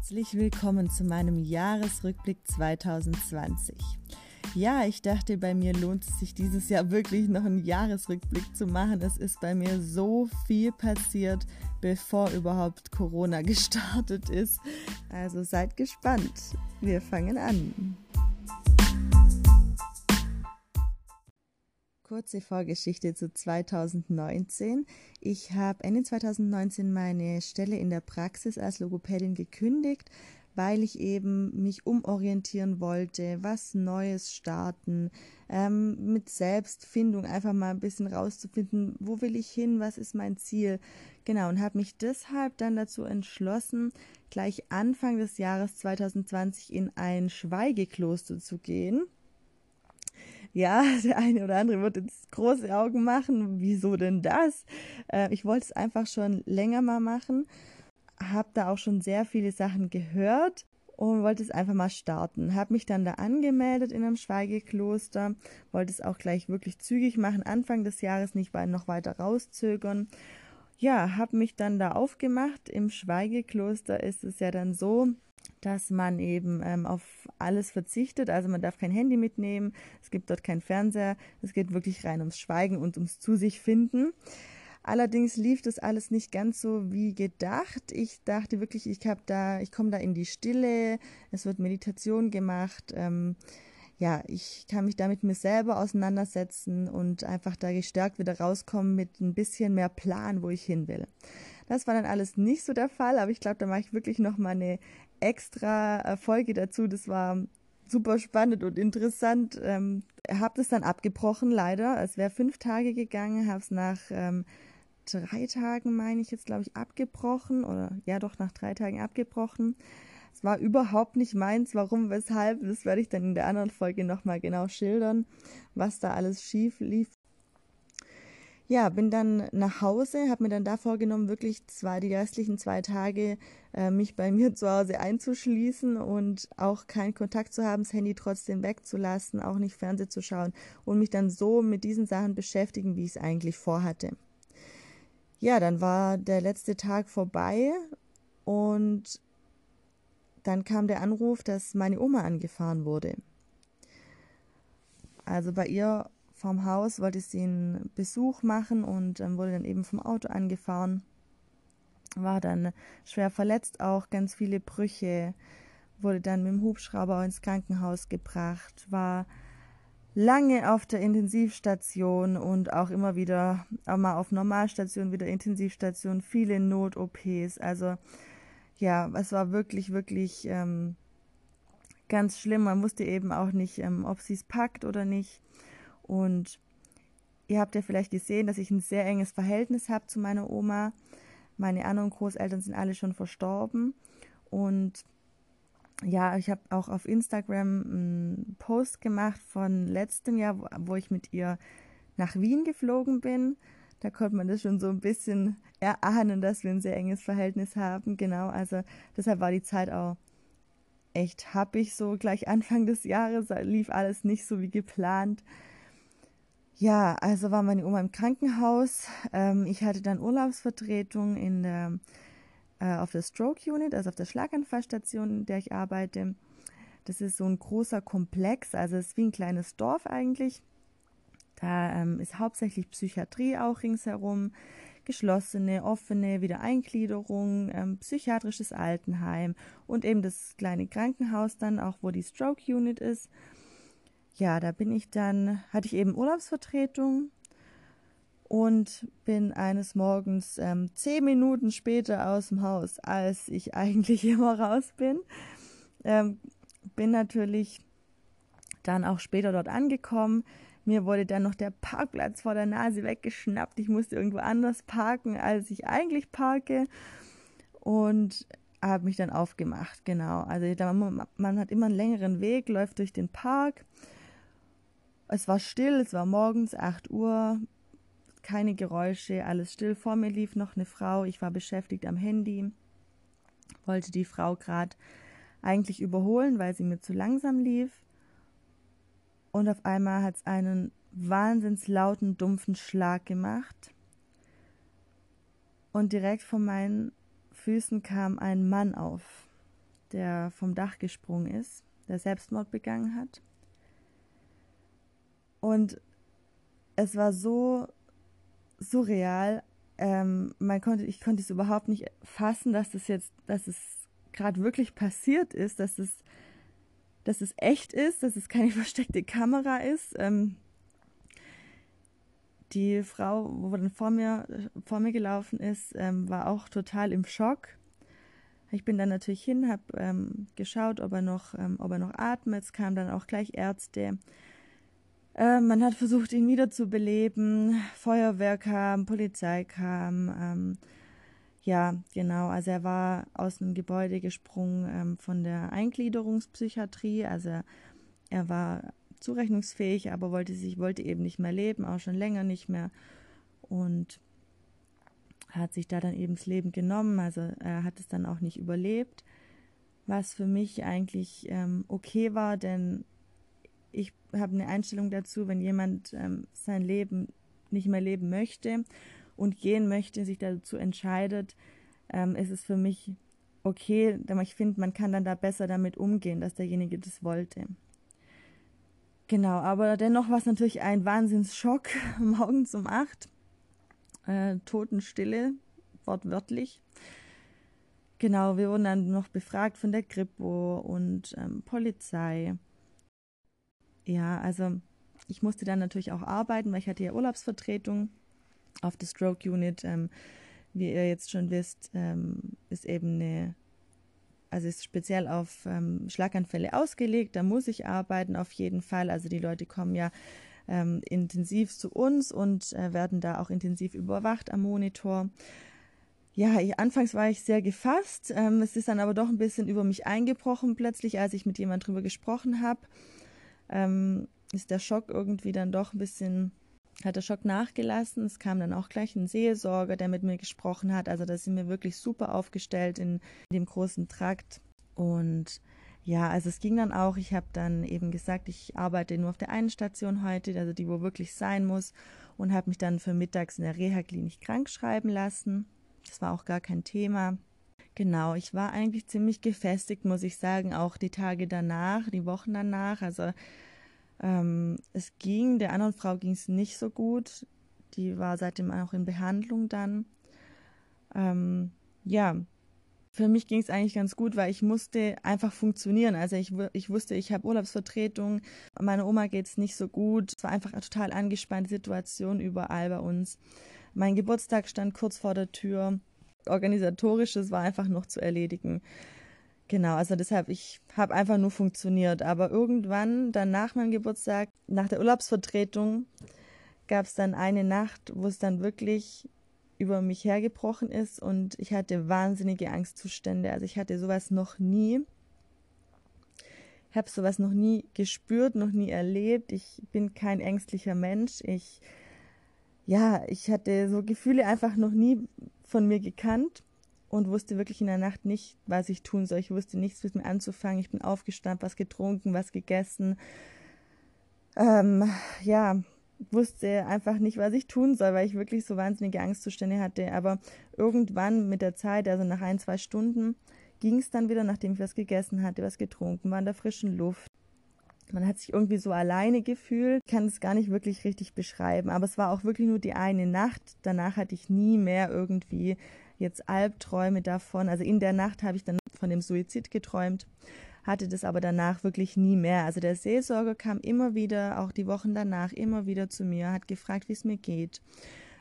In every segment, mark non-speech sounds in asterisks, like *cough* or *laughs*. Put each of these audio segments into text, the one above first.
Herzlich willkommen zu meinem Jahresrückblick 2020. Ja, ich dachte, bei mir lohnt es sich dieses Jahr wirklich noch einen Jahresrückblick zu machen. Es ist bei mir so viel passiert, bevor überhaupt Corona *laughs* gestartet ist. Also seid gespannt. Wir fangen an. Kurze Vorgeschichte zu 2019. Ich habe Ende 2019 meine Stelle in der Praxis als Logopädin gekündigt, weil ich eben mich umorientieren wollte, was Neues starten, ähm, mit Selbstfindung einfach mal ein bisschen rauszufinden, wo will ich hin, was ist mein Ziel. Genau, und habe mich deshalb dann dazu entschlossen, gleich Anfang des Jahres 2020 in ein Schweigekloster zu gehen ja, *laughs* der eine oder andere wird jetzt große Augen machen. Wieso denn das? Äh, ich wollte es einfach schon länger mal machen. Habe da auch schon sehr viele Sachen gehört und wollte es einfach mal starten. Habe mich dann da angemeldet in einem Schweigekloster, wollte es auch gleich wirklich zügig machen, Anfang des Jahres nicht noch weiter rauszögern. Ja, habe mich dann da aufgemacht. Im Schweigekloster ist es ja dann so, dass man eben ähm, auf alles verzichtet. Also man darf kein Handy mitnehmen, es gibt dort keinen Fernseher, es geht wirklich rein ums Schweigen und ums Zu sich finden. Allerdings lief das alles nicht ganz so wie gedacht. Ich dachte wirklich, ich habe da, ich komme da in die Stille, es wird Meditation gemacht. Ähm, ja, ich kann mich da mit mir selber auseinandersetzen und einfach da gestärkt wieder rauskommen mit ein bisschen mehr Plan, wo ich hin will. Das war dann alles nicht so der Fall, aber ich glaube, da mache ich wirklich noch mal eine extra Folge dazu. Das war super spannend und interessant. Ähm, habe das dann abgebrochen, leider. Es wäre fünf Tage gegangen, habe es nach ähm, drei Tagen, meine ich jetzt, glaube ich, abgebrochen. Oder ja, doch, nach drei Tagen abgebrochen. Es war überhaupt nicht meins. Warum, weshalb, das werde ich dann in der anderen Folge nochmal genau schildern, was da alles schief lief ja, bin dann nach Hause, habe mir dann da vorgenommen, wirklich zwei, die restlichen zwei Tage äh, mich bei mir *laughs* zu Hause einzuschließen und auch keinen Kontakt zu haben, das Handy trotzdem wegzulassen, auch nicht Fernsehen zu schauen und mich dann so mit diesen Sachen beschäftigen, wie ich es eigentlich vorhatte. Ja, dann war der letzte Tag vorbei und dann kam der Anruf, dass meine Oma angefahren wurde. Also bei ihr vom Haus, wollte sie einen Besuch machen und ähm, wurde dann eben vom Auto angefahren. War dann schwer verletzt auch, ganz viele Brüche, wurde dann mit dem Hubschrauber ins Krankenhaus gebracht, war lange auf der Intensivstation und auch immer wieder auch mal auf Normalstation, wieder Intensivstation, viele Not-OPs. Also ja, es war wirklich, wirklich ähm, ganz schlimm. Man wusste eben auch nicht, ähm, ob sie es packt oder nicht. Und ihr habt ja vielleicht gesehen, dass ich ein sehr enges Verhältnis habe zu meiner Oma. Meine anderen Großeltern sind alle schon verstorben. Und ja, ich habe auch auf Instagram einen Post gemacht von letztem Jahr, wo ich mit ihr nach Wien geflogen bin. Da konnte man das schon so ein bisschen erahnen, dass wir ein sehr enges Verhältnis haben. Genau, also deshalb war die Zeit auch echt happig so gleich Anfang des Jahres. Lief alles nicht so wie geplant. Ja, also war meine Oma im Krankenhaus. Ähm, ich hatte dann Urlaubsvertretung in der, äh, auf der Stroke Unit, also auf der Schlaganfallstation, in der ich arbeite. Das ist so ein großer Komplex, also es ist wie ein kleines Dorf eigentlich. Da ähm, ist hauptsächlich Psychiatrie auch ringsherum, geschlossene, offene Wiedereingliederung, ähm, psychiatrisches Altenheim und eben das kleine Krankenhaus dann auch, wo die Stroke Unit ist ja, da bin ich dann, hatte ich eben Urlaubsvertretung und bin eines Morgens ähm, zehn Minuten später aus dem Haus, als ich *laughs* eigentlich immer raus bin. Ähm, bin natürlich dann auch später dort angekommen. Mir wurde dann noch der Parkplatz vor der Nase weggeschnappt. Ich musste irgendwo anders parken, als ich eigentlich parke. Und habe mich dann aufgemacht, genau. Also man hat immer einen längeren Weg, läuft durch den Park es war still, es war morgens 8 Uhr, keine Geräusche, alles still. Vor mir lief noch eine Frau, ich war beschäftigt am Handy, wollte die Frau gerade eigentlich überholen, weil sie mir zu langsam lief. Und auf einmal hat es einen wahnsinns lauten, dumpfen Schlag gemacht. Und direkt vor meinen Füßen kam ein Mann auf. der vom Dach gesprungen ist, der Selbstmord begangen hat. Und es war so surreal. Ähm, man konnte, ich konnte es überhaupt nicht fassen, dass das jetzt, dass es gerade wirklich passiert ist, dass es, dass es echt ist, dass es keine *laughs* versteckte Kamera ist. Ähm, die Frau, wo dann vor mir, vor mir gelaufen ist, ähm, war auch total im Schock. Ich bin dann natürlich hin, habe ähm, geschaut, ob er noch, ähm, ob er noch atmet. Es kamen dann auch gleich Ärzte. Äh, man hat versucht, ihn wiederzubeleben. Feuerwehr kam, Polizei kam. Ja, genau. Also er war aus einem Gebäude gesprungen ähm, von der Eingliederungspsychiatrie. Also er war zurechnungsfähig, aber wollte sich, wollte eben nicht mehr leben, auch schon länger nicht mehr. Und hat sich da dann eben das Leben genommen. Also er hat es dann auch nicht überlebt, was für mich eigentlich ähm, okay war, denn ich habe eine Einstellung dazu, wenn jemand ähm, sein Leben nicht mehr leben möchte und gehen möchte, sich dazu entscheidet, ähm, ist es für mich okay, denn ich finde, man kann dann da besser damit umgehen, dass derjenige das wollte. Genau, aber dennoch war es natürlich ein Wahnsinnsschock, *laughs* morgens um acht, äh, Totenstille, wortwörtlich. Genau, wir wurden dann noch befragt von der Kripo und ähm, Polizei. Ja, also ich musste dann natürlich auch arbeiten, weil ich hatte ja Urlaubsvertretung auf der Stroke Unit. Ähm, wie ihr jetzt schon wisst, ähm, ist eben eine, also ist speziell auf ähm, Schlaganfälle ausgelegt. Da muss ich arbeiten auf jeden Fall. Also die Leute kommen ja ähm, intensiv zu uns und äh, werden da auch intensiv überwacht am Monitor. Ja, ich, anfangs war ich sehr gefasst. Ähm, es ist dann aber doch ein bisschen über mich eingebrochen plötzlich, als ich mit jemand drüber gesprochen habe ähm, ist der Schock irgendwie dann doch ein bisschen, hat der Schock nachgelassen. Es kam dann auch gleich ein Seelsorger, der mit mir gesprochen hat. Also da sind wir wirklich super aufgestellt in, dem großen Trakt. Und ja, also es ging dann auch. Ich habe dann eben gesagt, ich arbeite nur auf der einen Station heute, also die, wo wirklich sein muss, und habe mich dann für mittags in der Reha-Klinik krank schreiben lassen. Das war auch gar kein Thema. Genau, ich war eigentlich ziemlich gefestigt, muss ich sagen, auch die Tage danach, die Wochen danach. Also ähm, es ging, der anderen Frau ging es nicht so gut. Die war seitdem auch in Behandlung dann. Ähm, ja, für mich ging es eigentlich ganz gut, weil ich musste einfach funktionieren. Also ich, ich wusste, ich habe Urlaubsvertretung, meiner Oma geht es nicht so gut. Es war einfach eine total angespannte Situation überall bei uns. Mein Geburtstag stand kurz vor der Tür. Organisatorisches war einfach noch zu erledigen. Genau, also deshalb, ich habe einfach nur funktioniert. Aber irgendwann, dann nach meinem Geburtstag, nach der Urlaubsvertretung, gab es dann eine Nacht, wo es dann wirklich über mich hergebrochen ist und ich hatte wahnsinnige Angstzustände. Also ich hatte sowas noch nie. Ich habe sowas noch nie gespürt, noch nie erlebt. Ich bin kein ängstlicher Mensch. Ich, ja, ich hatte so Gefühle einfach noch nie von mir gekannt und wusste wirklich in der Nacht nicht, was ich tun soll. Ich wusste nichts mit mir anzufangen. Ich bin aufgestanden, was getrunken, was gegessen. Ähm, ja, wusste einfach nicht, was ich tun soll, weil ich wirklich so wahnsinnige Angstzustände hatte. Aber irgendwann mit der Zeit, also nach ein, zwei Stunden, ging es dann wieder, nachdem ich was gegessen hatte, was getrunken, war in der frischen Luft. Man hat sich irgendwie so alleine gefühlt, kann es gar nicht wirklich richtig beschreiben, aber es war auch wirklich nur die eine Nacht. Danach hatte ich nie mehr irgendwie jetzt Albträume davon. Also in der Nacht habe ich dann von dem Suizid geträumt, hatte das aber danach wirklich nie mehr. Also der Seelsorger kam immer wieder, auch die Wochen danach, immer wieder zu mir, hat gefragt, wie es mir geht,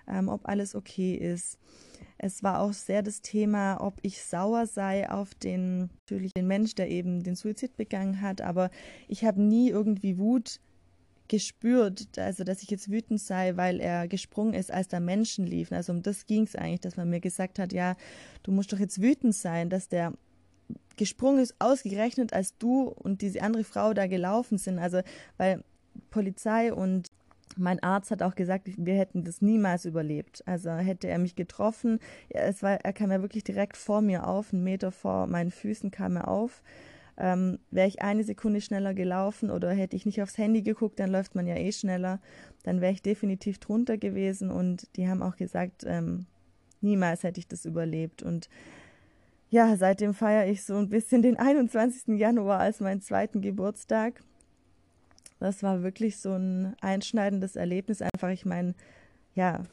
ähm, ob alles okay ist. Es war auch sehr das Thema, ob ich sauer sei auf den, natürlich den Mensch, der eben den Suizid begangen hat, aber ich habe nie irgendwie Wut gespürt, also dass ich jetzt wütend sei, weil er gesprungen ist, als da Menschen liefen. Also um das ging es eigentlich, dass man mir gesagt hat, ja, du musst doch jetzt wütend sein, dass der gesprungen ist, ausgerechnet als du und diese andere Frau da gelaufen sind. Also weil Polizei und mein Arzt hat auch gesagt, wir hätten das niemals überlebt. Also hätte er mich getroffen, es war, er kam ja wirklich direkt vor mir auf, einen Meter vor meinen Füßen kam er auf. Ähm, Wäre ich eine Sekunde schneller gelaufen oder hätte ich nicht aufs Handy geguckt, dann läuft man ja eh schneller, dann wäre ich definitiv drunter gewesen und die haben auch gesagt, ähm, niemals hätte ich das überlebt. Und ja, seitdem feiere ich so ein bisschen den 21. Januar als meinen zweiten Geburtstag. Das war wirklich so ein einschneidendes Erlebnis. Einfach, ich meine, ja,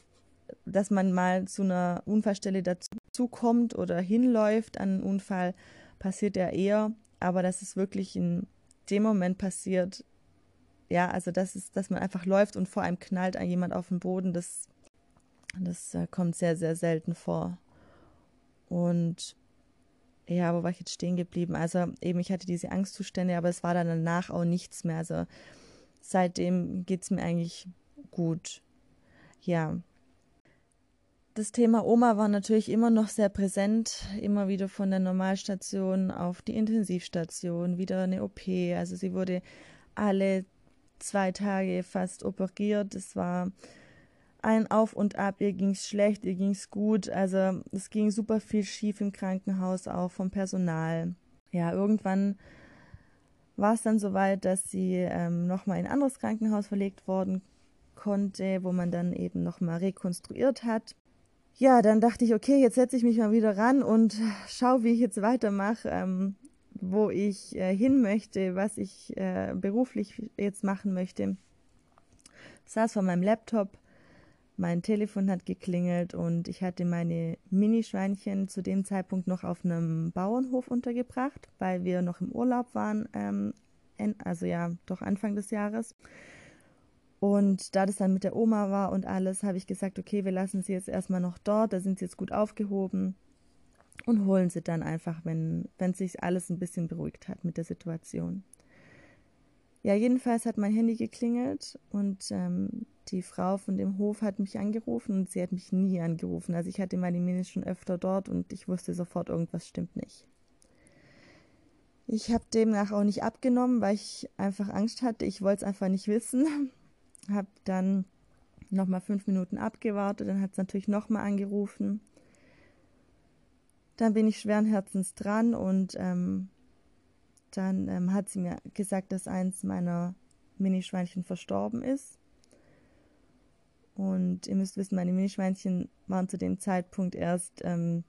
dass man mal zu einer Unfallstelle dazukommt oder hinläuft an einen Unfall, passiert ja eher. Aber dass es wirklich in dem Moment passiert, ja, also das ist, dass man einfach läuft und vor einem knallt jemand auf den Boden, das, das äh, kommt sehr, sehr selten vor. Und ja, wo war ich jetzt stehen geblieben? Also eben, ich hatte diese Angstzustände, aber es war dann danach auch nichts mehr. Also seitdem geht es mir eigentlich gut. Ja. Das Thema Oma war natürlich immer noch sehr präsent, immer wieder von der Normalstation auf die Intensivstation, wieder eine OP. Also sie wurde alle zwei Tage fast operiert. Es war ein Auf und Ab, ihr ging es schlecht, ihr ging es gut. Also es ging super viel schief im Krankenhaus, auch vom Personal. Ja, irgendwann war es dann soweit, dass sie ähm, nochmal in ein anderes Krankenhaus verlegt worden konnte, wo man dann eben nochmal rekonstruiert hat. Ja, dann dachte ich, okay, jetzt setze ich mich mal wieder ran und schaue, wie ich jetzt weitermache, ähm, wo ich äh, hin möchte, was ich äh, beruflich jetzt machen möchte. Ich saß vor meinem Laptop, mein Telefon hat geklingelt und ich hatte meine Minischweinchen zu dem Zeitpunkt noch auf einem Bauernhof untergebracht, weil wir noch im Urlaub waren, ähm, also ja, doch Anfang des Jahres. Und da das dann mit der Oma war und alles, habe ich gesagt, okay, wir lassen sie jetzt erstmal noch dort, da sind sie jetzt gut aufgehoben und holen sie dann einfach, wenn, wenn sich alles ein bisschen beruhigt hat mit der Situation. Ja, jedenfalls hat mein Handy geklingelt und ähm, die Frau von dem Hof hat mich angerufen und sie hat mich nie angerufen. Also ich hatte meine Minis schon öfter dort und ich wusste sofort, irgendwas stimmt nicht. Ich habe demnach auch nicht abgenommen, weil ich einfach Angst hatte. Ich wollte es einfach nicht wissen. *laughs* habe dann nochmal fünf Minuten abgewartet, dann hat es natürlich nochmal angerufen. Dann bin ich schweren Herzens dran und ähm, dann ähm, hat sie mir gesagt, dass eins meiner Minischweinchen verstorben ist. Und ihr müsst wissen, meine Minischweinchen waren zu dem Zeitpunkt erst ähm,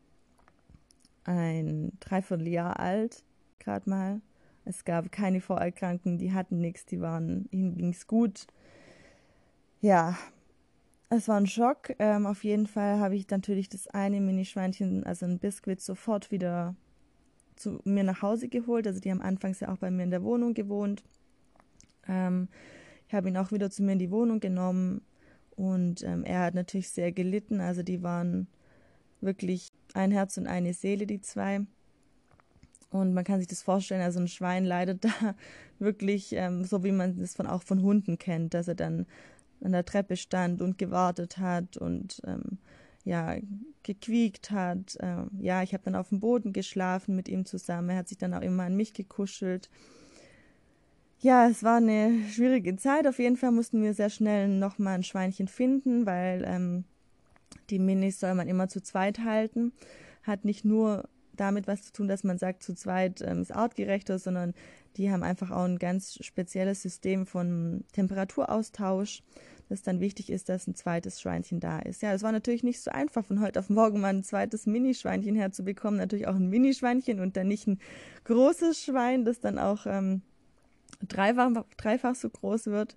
ein Dreivierteljahr alt, gerade mal. Es gab keine Vorerkrankungen, die hatten nichts, die waren, ihnen ging es gut. Ja, es war ein Schock. Ähm, auf jeden Fall habe ich natürlich das eine Minischweinchen, also ein Biskuit, sofort wieder zu mir nach Hause geholt. Also die haben anfangs ja auch bei mir in der Wohnung gewohnt. Ähm, ich habe ihn auch wieder zu mir in die Wohnung genommen und ähm, er hat natürlich sehr gelitten. Also die waren wirklich ein Herz und eine Seele, die zwei. Und man kann sich das vorstellen, also ein Schwein leidet *laughs* da wirklich ähm, so, wie man es von, auch von Hunden kennt, dass er dann an der Treppe stand und gewartet hat und ähm, ja, gequiekt hat. Äh, ja, ich habe dann auf dem Boden geschlafen mit ihm zusammen. Er hat sich dann auch immer an mich gekuschelt. Ja, es war eine schwierige Zeit. Auf jeden Fall mussten wir sehr schnell nochmal ein Schweinchen finden, weil ähm, die Minis soll man immer zu zweit halten. Hat nicht nur damit was zu tun, dass man sagt, zu zweit ähm, ist artgerechter, sondern die haben einfach auch ein ganz spezielles System von Temperaturaustausch dass dann wichtig ist, dass ein zweites Schweinchen da ist. Ja, es war natürlich nicht so einfach, von heute auf morgen mal ein zweites Minischweinchen herzubekommen. Natürlich auch ein Minischweinchen und dann nicht ein großes Schwein, das dann auch ähm, dreifach, dreifach so groß wird.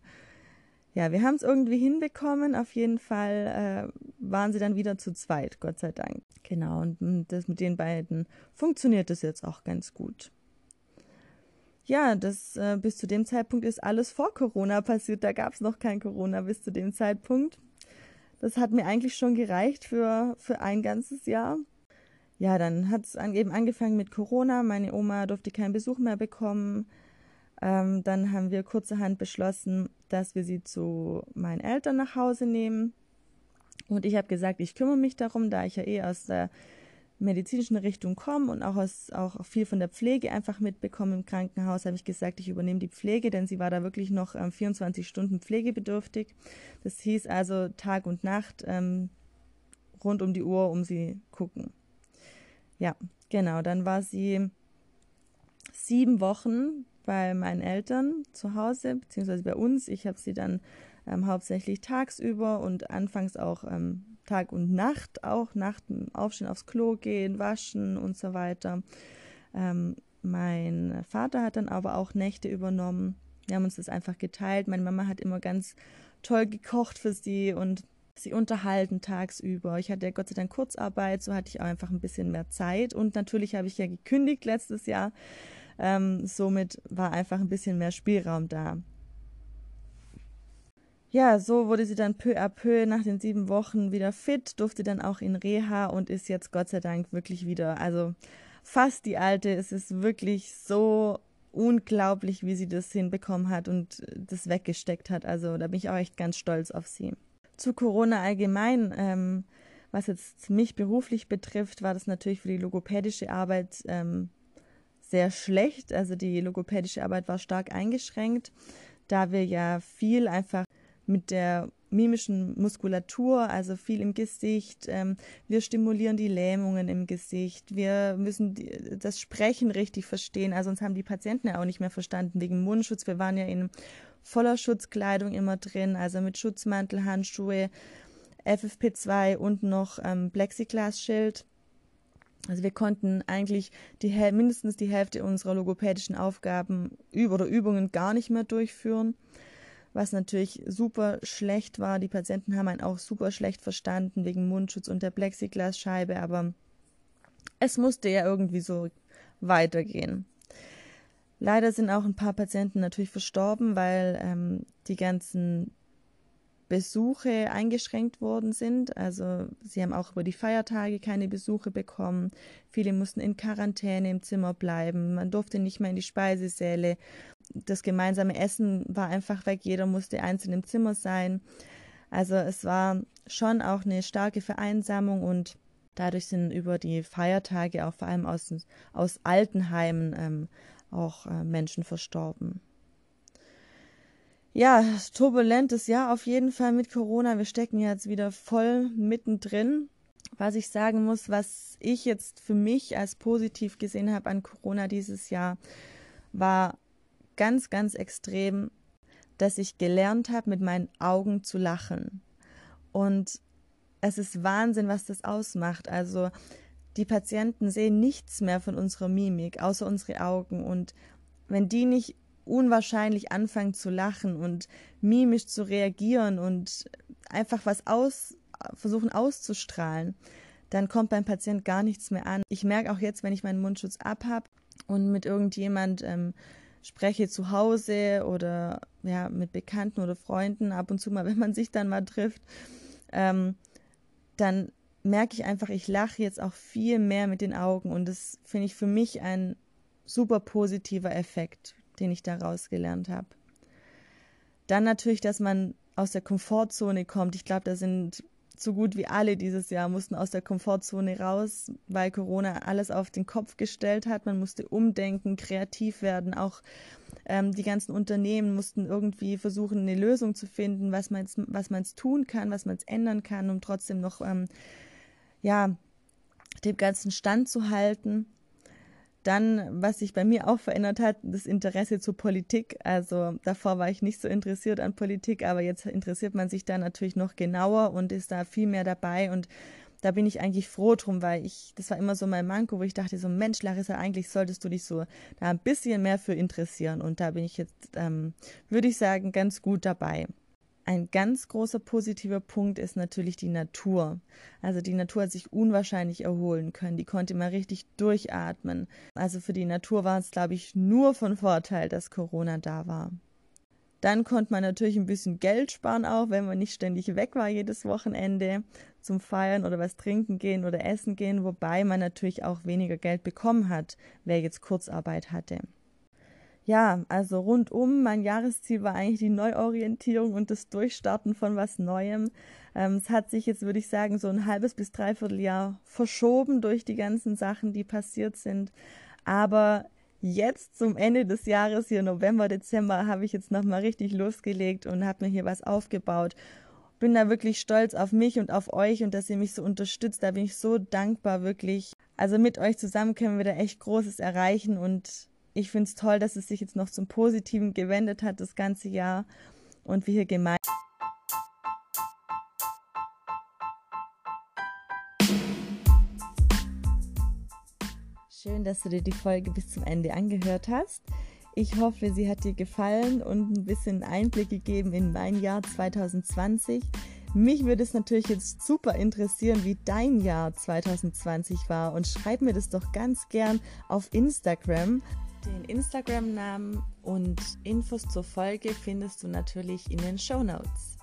Ja, wir haben es irgendwie hinbekommen. Auf jeden Fall äh, waren sie dann wieder zu zweit, Gott sei Dank. Genau, und das mit den beiden funktioniert es jetzt auch ganz gut ja, das äh, bis zu dem Zeitpunkt ist alles vor Corona passiert. Da gab es noch kein Corona bis zu dem Zeitpunkt. Das hat mir eigentlich schon gereicht für, für ein ganzes Jahr. Ja, dann hat es an, eben angefangen mit Corona. Meine Oma durfte keinen Besuch mehr bekommen. Ähm, dann haben wir kurzerhand beschlossen, dass wir sie zu meinen Eltern nach Hause nehmen. Und ich habe gesagt, ich kümmere mich darum, da ich ja eh aus der medizinischen Richtung komme und auch, aus, auch viel von der Pflege einfach mitbekommen im Krankenhaus, habe ich gesagt, ich übernehme die Pflege, denn sie war da wirklich noch ähm, 24 Stunden pflegebedürftig. Das hieß also Tag und Nacht ähm, rund um die Uhr um sie gucken. Ja, genau. Dann war sie sieben Wochen bei meinen Eltern zu Hause, beziehungsweise bei uns. Ich habe sie dann ähm, hauptsächlich tagsüber und anfangs auch ähm, Tag und Nacht auch, Nacht aufstehen, aufs Klo gehen, waschen und so weiter. Ähm, mein Vater hat dann aber auch Nächte übernommen. Wir haben uns das einfach geteilt. Meine Mama hat immer ganz toll gekocht für sie und sie unterhalten tagsüber. Ich hatte Gott sei Dank Kurzarbeit, so hatte ich auch einfach ein bisschen mehr Zeit. Und natürlich habe ich ja gekündigt letztes Jahr. Ähm, somit war einfach ein bisschen mehr Spielraum da. Ja, so wurde sie dann peu à peu nach den sieben Wochen wieder fit, durfte dann auch in Reha und ist jetzt Gott sei Dank wirklich wieder, also fast die alte. Es ist wirklich so unglaublich, wie sie das hinbekommen hat und das weggesteckt hat. Also da bin ich auch echt ganz stolz auf sie. Zu Corona allgemein, ähm, was jetzt mich beruflich betrifft, war das natürlich für die logopädische Arbeit ähm, sehr schlecht. Also die logopädische Arbeit war stark eingeschränkt, da wir ja viel einfach mit der mimischen Muskulatur, also viel im Gesicht. Ähm, wir stimulieren die Lähmungen im Gesicht. Wir müssen das Sprechen richtig verstehen. Also uns haben die Patienten ja auch nicht mehr verstanden wegen Mundschutz. Wir waren ja in voller Schutzkleidung immer drin, also mit Schutzmantel, Handschuhe, FFP2 und noch ähm, Plexiglasschild. Also wir konnten eigentlich die, mindestens die Hälfte unserer logopädischen Aufgaben oder Übungen gar nicht mehr durchführen, was natürlich super schlecht war. Die Patienten haben einen auch super schlecht verstanden wegen Mundschutz und der Plexiglasscheibe, aber es musste ja irgendwie so weitergehen. Leider sind auch ein paar Patienten natürlich verstorben, weil ähm, die ganzen Besuche eingeschränkt worden sind. Also sie haben auch über die Feiertage keine Besuche bekommen. Viele mussten in Quarantäne im Zimmer bleiben. Man durfte nicht mehr in die Speisesäle. Das gemeinsame Essen war einfach weg. Jeder musste einzeln im Zimmer sein. Also es war schon auch eine starke Vereinsamung und dadurch sind über die Feiertage auch vor allem aus, aus Altenheimen ähm, auch äh, Menschen verstorben. Ja, turbulentes Jahr auf jeden Fall mit Corona. Wir stecken jetzt wieder voll mittendrin. Was ich sagen muss, was ich jetzt für mich als positiv gesehen habe an Corona dieses Jahr, war ganz, ganz extrem, dass ich gelernt habe, mit meinen Augen zu lachen. Und es ist Wahnsinn, was das ausmacht. Also die Patienten sehen nichts mehr von unserer Mimik, außer unsere Augen. Und wenn die nicht unwahrscheinlich anfangen zu lachen und mimisch zu reagieren und einfach was aus, versuchen auszustrahlen, dann kommt beim Patient gar nichts mehr an. Ich merke auch jetzt, wenn ich meinen Mundschutz abhab und mit irgendjemand ähm, spreche zu Hause oder ja mit Bekannten oder Freunden ab und zu mal, *laughs* wenn man sich dann mal trifft, ähm, dann merke ich einfach, ich lache jetzt auch viel mehr mit den Augen und das finde ich für mich ein super positiver Effekt den ich daraus gelernt habe. Dann natürlich, dass man aus der Komfortzone kommt. Ich glaube, da sind so gut wie alle dieses Jahr mussten aus der Komfortzone raus, weil Corona alles auf den Kopf gestellt hat. Man musste umdenken, kreativ werden. Auch ähm, die ganzen Unternehmen mussten irgendwie versuchen, eine Lösung zu finden, was man was man tun kann, was man ändern kann, um trotzdem noch ähm, ja dem ganzen Stand zu halten. Dann, was sich bei mir auch verändert hat, das Interesse zur Politik. Also davor war ich nicht so interessiert an Politik, aber jetzt interessiert man sich da natürlich noch genauer und ist da viel mehr dabei und da bin ich eigentlich froh drum, weil ich, das war immer so mein Manko, wo ich dachte so, Mensch, Larissa, eigentlich solltest du dich so da ein bisschen mehr für interessieren. Und da bin ich jetzt, ähm, würde ich sagen, ganz gut dabei. Ein ganz großer positiver Punkt ist natürlich die Natur. Also die Natur hat sich unwahrscheinlich erholen können. Die konnte mal richtig durchatmen. Also für die Natur war es, glaube ich, nur von Vorteil, dass Corona da war. Dann konnte man natürlich ein bisschen Geld sparen, auch wenn man nicht ständig weg war jedes Wochenende zum Feiern oder was trinken gehen oder essen gehen, wobei man natürlich auch weniger Geld bekommen hat, wer jetzt Kurzarbeit hatte ja, also rundum, mein Jahresziel war eigentlich die Neuorientierung und das Durchstarten von was Neuem. Ähm, es hat sich jetzt, würde ich sagen, so ein halbes bis dreiviertel Jahr verschoben durch die ganzen Sachen, die passiert sind. Aber jetzt zum Ende des Jahres, hier November, Dezember, habe ich jetzt nochmal richtig losgelegt und habe mir hier was aufgebaut. Bin da wirklich stolz auf mich und auf euch und dass ihr mich so unterstützt. Da bin ich so dankbar, wirklich. Also mit euch zusammen können wir da echt Großes erreichen und ich finde es toll, dass es sich jetzt noch zum Positiven gewendet hat das ganze Jahr und wir hier gemeinsam. Schön, dass du dir die Folge bis zum Ende angehört hast. Ich hoffe, sie hat dir gefallen und ein bisschen Einblick gegeben in mein Jahr 2020. Mich würde es natürlich jetzt super interessieren, wie dein Jahr 2020 war und schreib mir das doch ganz gern auf Instagram. Den Instagram-Namen und Infos zur Folge findest du natürlich in den Show Notes.